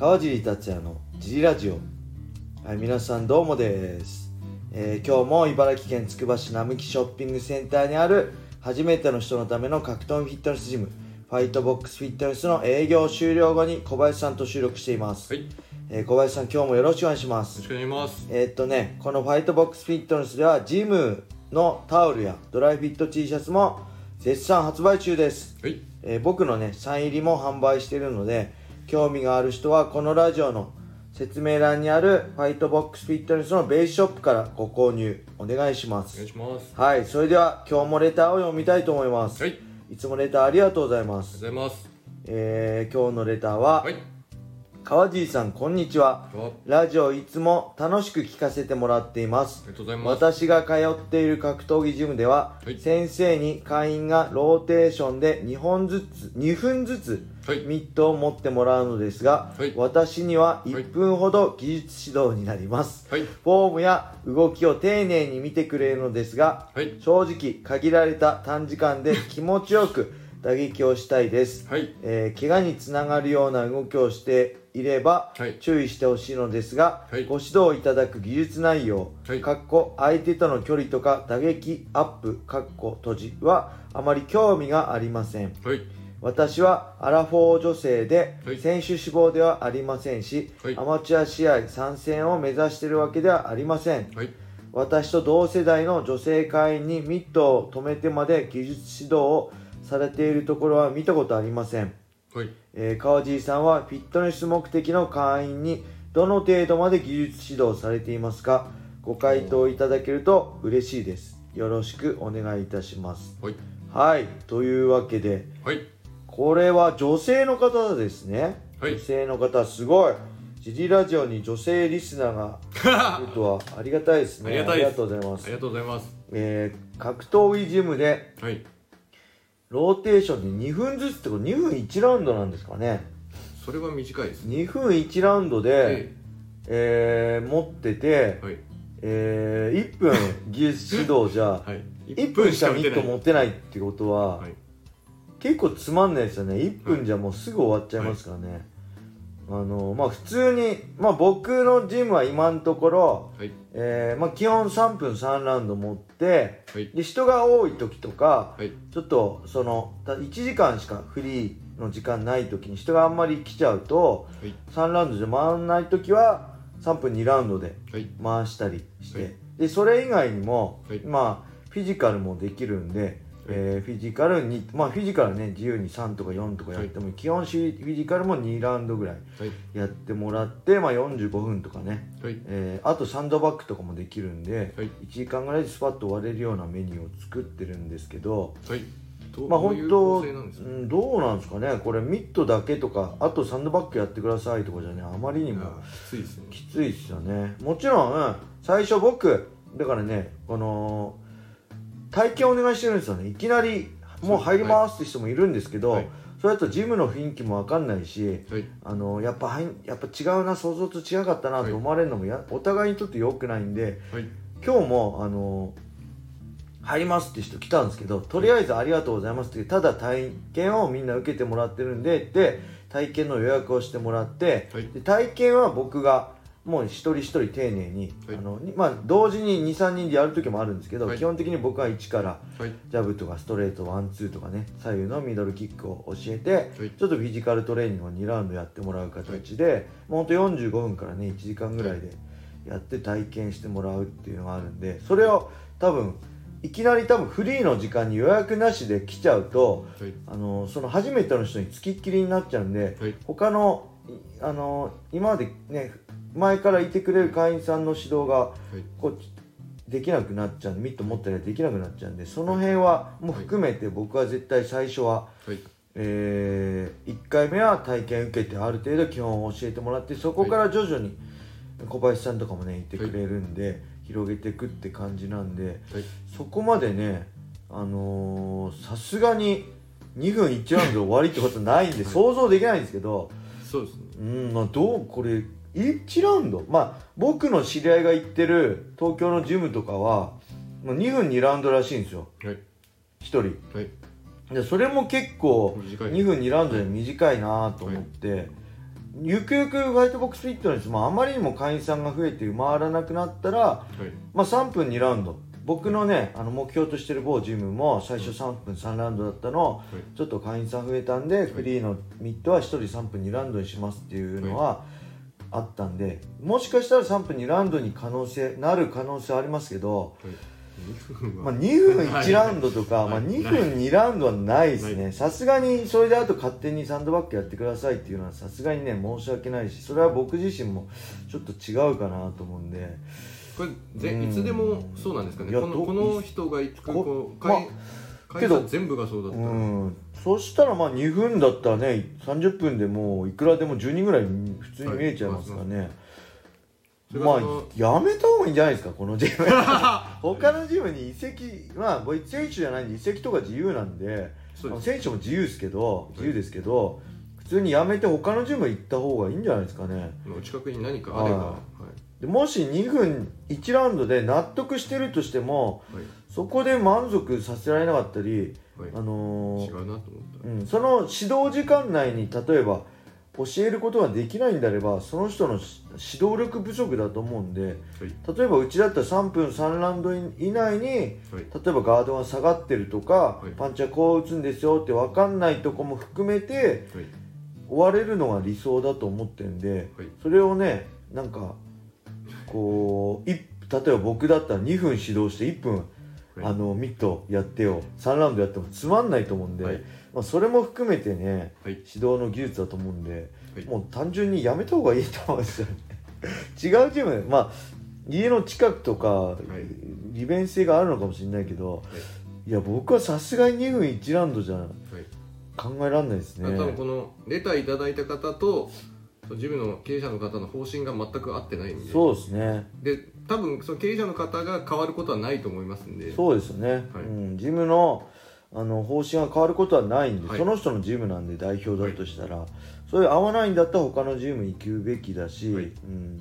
川尻達也のジリラジオ。はい皆さんどうもです、えー今日も茨城県つくば市並木ショッピングセンターにある初めての人のための格闘技フィットネスジムファイトボックスフィットネスの営業終了後に小林さんと収録しています、はい、よえー小林さん今日もよろしくお願いします。ろしくお願いします。えーっとね、このファイトボックスフィットネスではジムのタオルやドライフィット T シャツも絶賛発売中です、はい、えー僕のねサイン入りも販売しているので興味がある人はこのラジオの説明欄にあるファイトボックスフィットネスのベースショップからご購入お願いしまお願いすします。はいそれでは今日もレターを読みたいと思います、はい、ありいつもレターありがとうございまがとうすございます。えー今日のレターは、はい、川尻さんこんにちは。ああラジオいつも楽しく聞かせてもらっています。りがとうございます。私が通っている格闘技ジムでは、はい。先生に会員がローテーションで2本ずつ2分ずつはい、ミットを持ってもらうのですが、はい。私には1分ほど技術指導になります、はい、フォームや動きを丁寧に見てくれるのですがはい、正直限られた短時間で気持ちよく打撃をしたいです、はい、えー怪我につながるような動きをしていればはい。注意してほしいのですが、はい。ご指導いただく技術内容、はい。かっこ相手との距離とか打撃アップかっこ閉じはあまり興味がありません。はい、私はアラフォー女性ではい。選手志望ではありませんし、はい。アマチュア試合参戦を目指しているわけではありません。はい、私と同世代の女性会員にミットを止めてまで技術指導をされているところは見たことありません。はい、えー川尻さんはフィットネス目的の会員にどの程度まで技術指導されていますか？ご回答いただけると嬉しいです。よろしくお願いいたします。はい、はい。というわけではい、これは女性の方ですね、はい。女性の方すごい。ジリラジオに女性リスナーがいるとは ありがたいですね。ありがとうございます。ありがとうございます。えー格闘技ジムではい、ローテーションで2分ずつってこと2分1ラウンドなんですかね。それは短いです。2分1ラウンドで、ええ。ー持ってて、はい、えー1分技術指導じゃはい、1分しかミットも持ってないってことは、はい、結構つまんないですよね。1分じゃもうすぐ終わっちゃいますからね、あのまあ普通に、まあ、僕のジムは今のところ、はい、えーまあ、基本3分3ラウンド持ってはい、で人が多い時とかはい、ちょっとそのた1時間しかフリーの時間ない時に人があんまり来ちゃうとはい、3ラウンドじゃ回らない時は3分2ラウンドではい、回したりして、はい。でそれ以外にも、はい。まあフィジカルもできるんで、えーフィジカルにまあフィジカルね自由に3とか4とかやっても、基本フィジカルも2ラウンドぐらいはい、やってもらって、まあ、45分とかね、はい、えーあとサンドバッグとかもできるんで、はい。1時間ぐらいでスパッと割れるようなメニューを作ってるんですけどはい。まあ本当どうんですか？うん、どうなんですかね？これミットだけとかあとサンドバッグやってくださいとかじゃねあまりにもきついですよね。もちろん、うん最初僕だからねこの体験お願いしてるんですよね。いきなりもう入りますって人もいるんですけど、はい。それだとジムの雰囲気も分かんないしはい、あのやっぱはいやっぱ違うな想像と違かったなと思われるのもや、お互いにとって良くないんではい、今日もあの入りますって人来たんですけどとりあえずありがとうございますってただ体験をみんな受けてもらってるんでで体験の予約をしてもらって、はい。で体験は僕がもう一人一人丁寧に、はい。あのにまあ、同時に23人でやる時もあるんですけど、はい。基本的に僕は1からはい、ジャブとかストレートワンツーとかね左右のミドルキックを教えて、はい。ちょっとフィジカルトレーニングを2ラウンドやってもらう形で、もうほんと45分からね1時間ぐらいでやって体験してもらうっていうのがあるんでそれを多分いきなり多分フリーの時間に予約なしで来ちゃうとはい、あのその初めての人に付きっきりになっちゃうんで、はい。他のいあの今までね前からいてくれる会員さんの指導がはい、こうできなくなっちゃうミット持ったりできなくなっちゃうんでその辺はもう含めて僕は絶対最初は、はい、え1回目は体験受けてある程度基本を教えてもらってそこから徐々に小林さんとかもねいてくれるんで、広げていくって感じなんではい、そこまでねあのーさすがに2分1ラウンド終わりってことないんで想像できないんですけど、そうですね。うんまあどうこれ1ラウンド？まあ僕の知り合いが行ってる東京のジムとかはもう2分2ラウンドらしいんですよ。はい、1人。はい、でそれも結構短い。2分2ラウンドで短いなと思って、ゆくゆくファイトボックスフィットネスもあまりにも会員さんが増えて回らなくなったら、はい。まあ、3分2ラウンド。僕のねあの目標としてる某ジムも最初3分3ラウンドだったの、い。ちょっと会員さん増えたんで、フリーのミットは1人3分2ラウンドにしますっていうのはあったんでもしかしたら3分2ラウンドに可能性なる可能性はありますけど、はい。2分まあ、は2分1ラウンドとか、はい。まあ、2分2ラウンドはないですね。さすがにそれであと勝手にサンドバッグやってくださいっていうのはさすがにね申し訳ないしそれは僕自身もちょっと違うかなと思うんで。これぜうんいつでもそうなんですかね。このこの人が行くここうまあけど社全部がそうだった。うらん。そしたらまあ2分だったらね30分でもういくらでも10人ぐらい普通に見えちゃいますからね、まあそれがそのやめた方がいいんじゃないですかこのジム。他のジムに移籍まあ僕選手じゃないんで移籍とか自由なんでです。選手も自由ですけど自由ですけど、普通にやめて他のジム行った方がいいんじゃないですかね。お近くに何かあればははでもし2分1ラウンドで納得してるとしてもいはいそこで満足させられなかったり、はいあのー違うなと思った。うん、その指導時間内に例えば教えることができないんであればその人のし指導力不足だと思うんではい。例えばうちだったら3分3ラウンド以内にはい。例えばガードが下がってるとか、はい。パンチはこう打つんですよって分かんないとこも含めてはい。終われるのが理想だと思ってるんではい。それをねなんかこうい例えば僕だったら2分指導して1分、はいあのミットやってよ。3ラウンドやってもつまんないと思うんで、はい。まあ、それも含めてねはい。指導の技術だと思うんで、はい。もう単純にやめた方がいいと思うんですよね。違うチームまあ家の近くとか、い。利便性があるのかもしれないけど、い、や僕はさすがに2分1ラウンドじゃはい。考えられないですね。あ多分このレターいただいた方とジムの経営者の方の方針が全く合ってないんで。そうですね。で多分その経営者の方が変わることはないと思いますんで。そうですよね、はい。うん、ジムのあの方針が変わることはないんで、はい。その人のジムなんで代表だとしたら、それ合わないんだったら他のジム行くべきだし、はい。うん、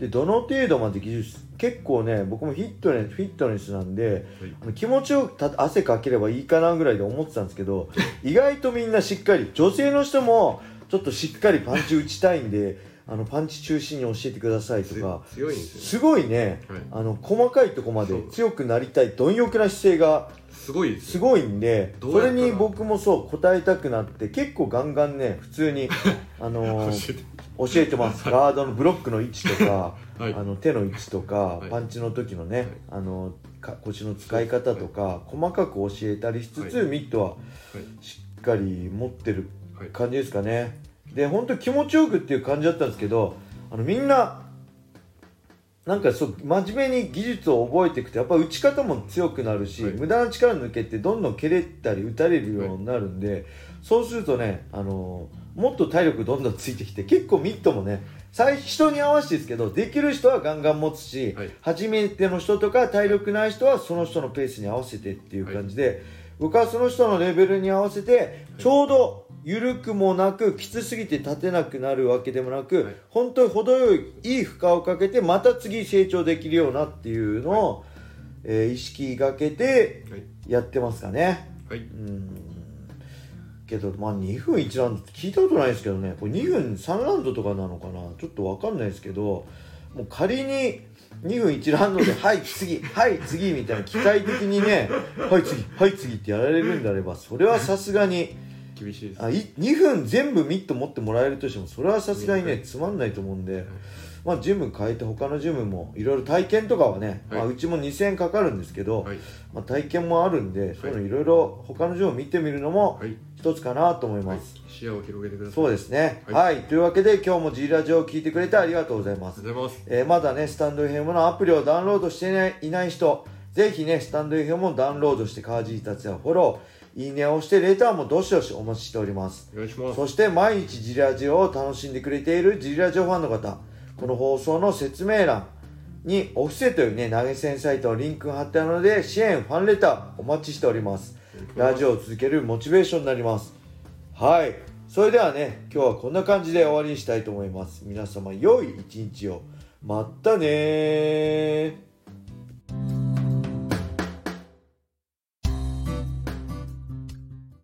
でどの程度まで技術結構ね僕もフィットネスフィットネスなんではい。気持ちよくた汗かければいいかなぐらいで思ってたんですけど意外とみんなしっかり女性の人もちょっとしっかりパンチ打ちたいんであのパンチ中心に教えてくださいとか。いんですよすごいね。はい。あの細かいとこまで強くなりたい貪欲な姿勢がすごいですすごいんでそれに僕もそう答えたくなって結構ガンガンね普通に あのー教えて。ます。ガードのブロックの位置とか、はい。あの手の位置とか、はい。パンチの時のね、はい。あのか腰の使い方とか、細かく教えたりしつつ、はい。ミットははい。しっかり持ってるはい。感じですかねで本当気持ちよくっていう感じだったんですけどあのみんななんかそう真面目に技術を覚えていくとやっぱ打ち方も強くなるし、はい。無駄な力抜けてどんどん蹴れたり打たれるようになるんで、そうするとねあのもっと体力どんどんついてきて結構ミットもね最人に合わせてですけどできる人はガンガン持つし、はい。初めての人とか体力ない人はその人のペースに合わせてっていう感じで、僕はその人のレベルに合わせてちょうど緩くもなくきつすぎて立てなくなるわけでもなく、はい。本当に程よいいい負荷をかけてまた次成長できるようなっていうのを、えー意識がけてはい。やってますかね。はい。うん。けどまあ2分1ラウンドって聞いたことないですけどね。これ2分3ラウンドとかなのかな？ちょっと分かんないですけどもう仮に2分1ラウンドで「はい次はい次」みたいな機械的にね「はい次はい次」ってやられるんであればそれはさすがに厳しいです。あい2分全部ミット持ってもらえるとしてもそれはさすがにねつまんないと思うんで。まあ、ジム変えて他のジムもいろいろ体験とかはね、はい。まあ、うちも2000円かかるんですけど、はい。まあ、体験もあるんで、そういうのいろいろ他のジムを見てみるのもはい一つかなと思いはい。ます、視野を広げてください。そうですね。は、はい。いというわけで今日も G ラジオを聞いてくれてありがとうございます。えーまだねスタンド FM のアプリをダウンロードしていないいない人ぜひねスタンド FM をダウンロードしてカージー達也フォローいいねを押してレターもどしどしお待ちしております。お願いします。そして毎日ジラジオを楽しんでくれているジラジオファンの方この放送の説明欄にオフセというね投げ銭サイトのリンクが貼ってあるので支援ファンレターお待ちしておりますラジオを続けるモチベーションになります。はい。それではね今日はこんな感じで終わりにしたいと思います。皆様良い一日を。まったねー。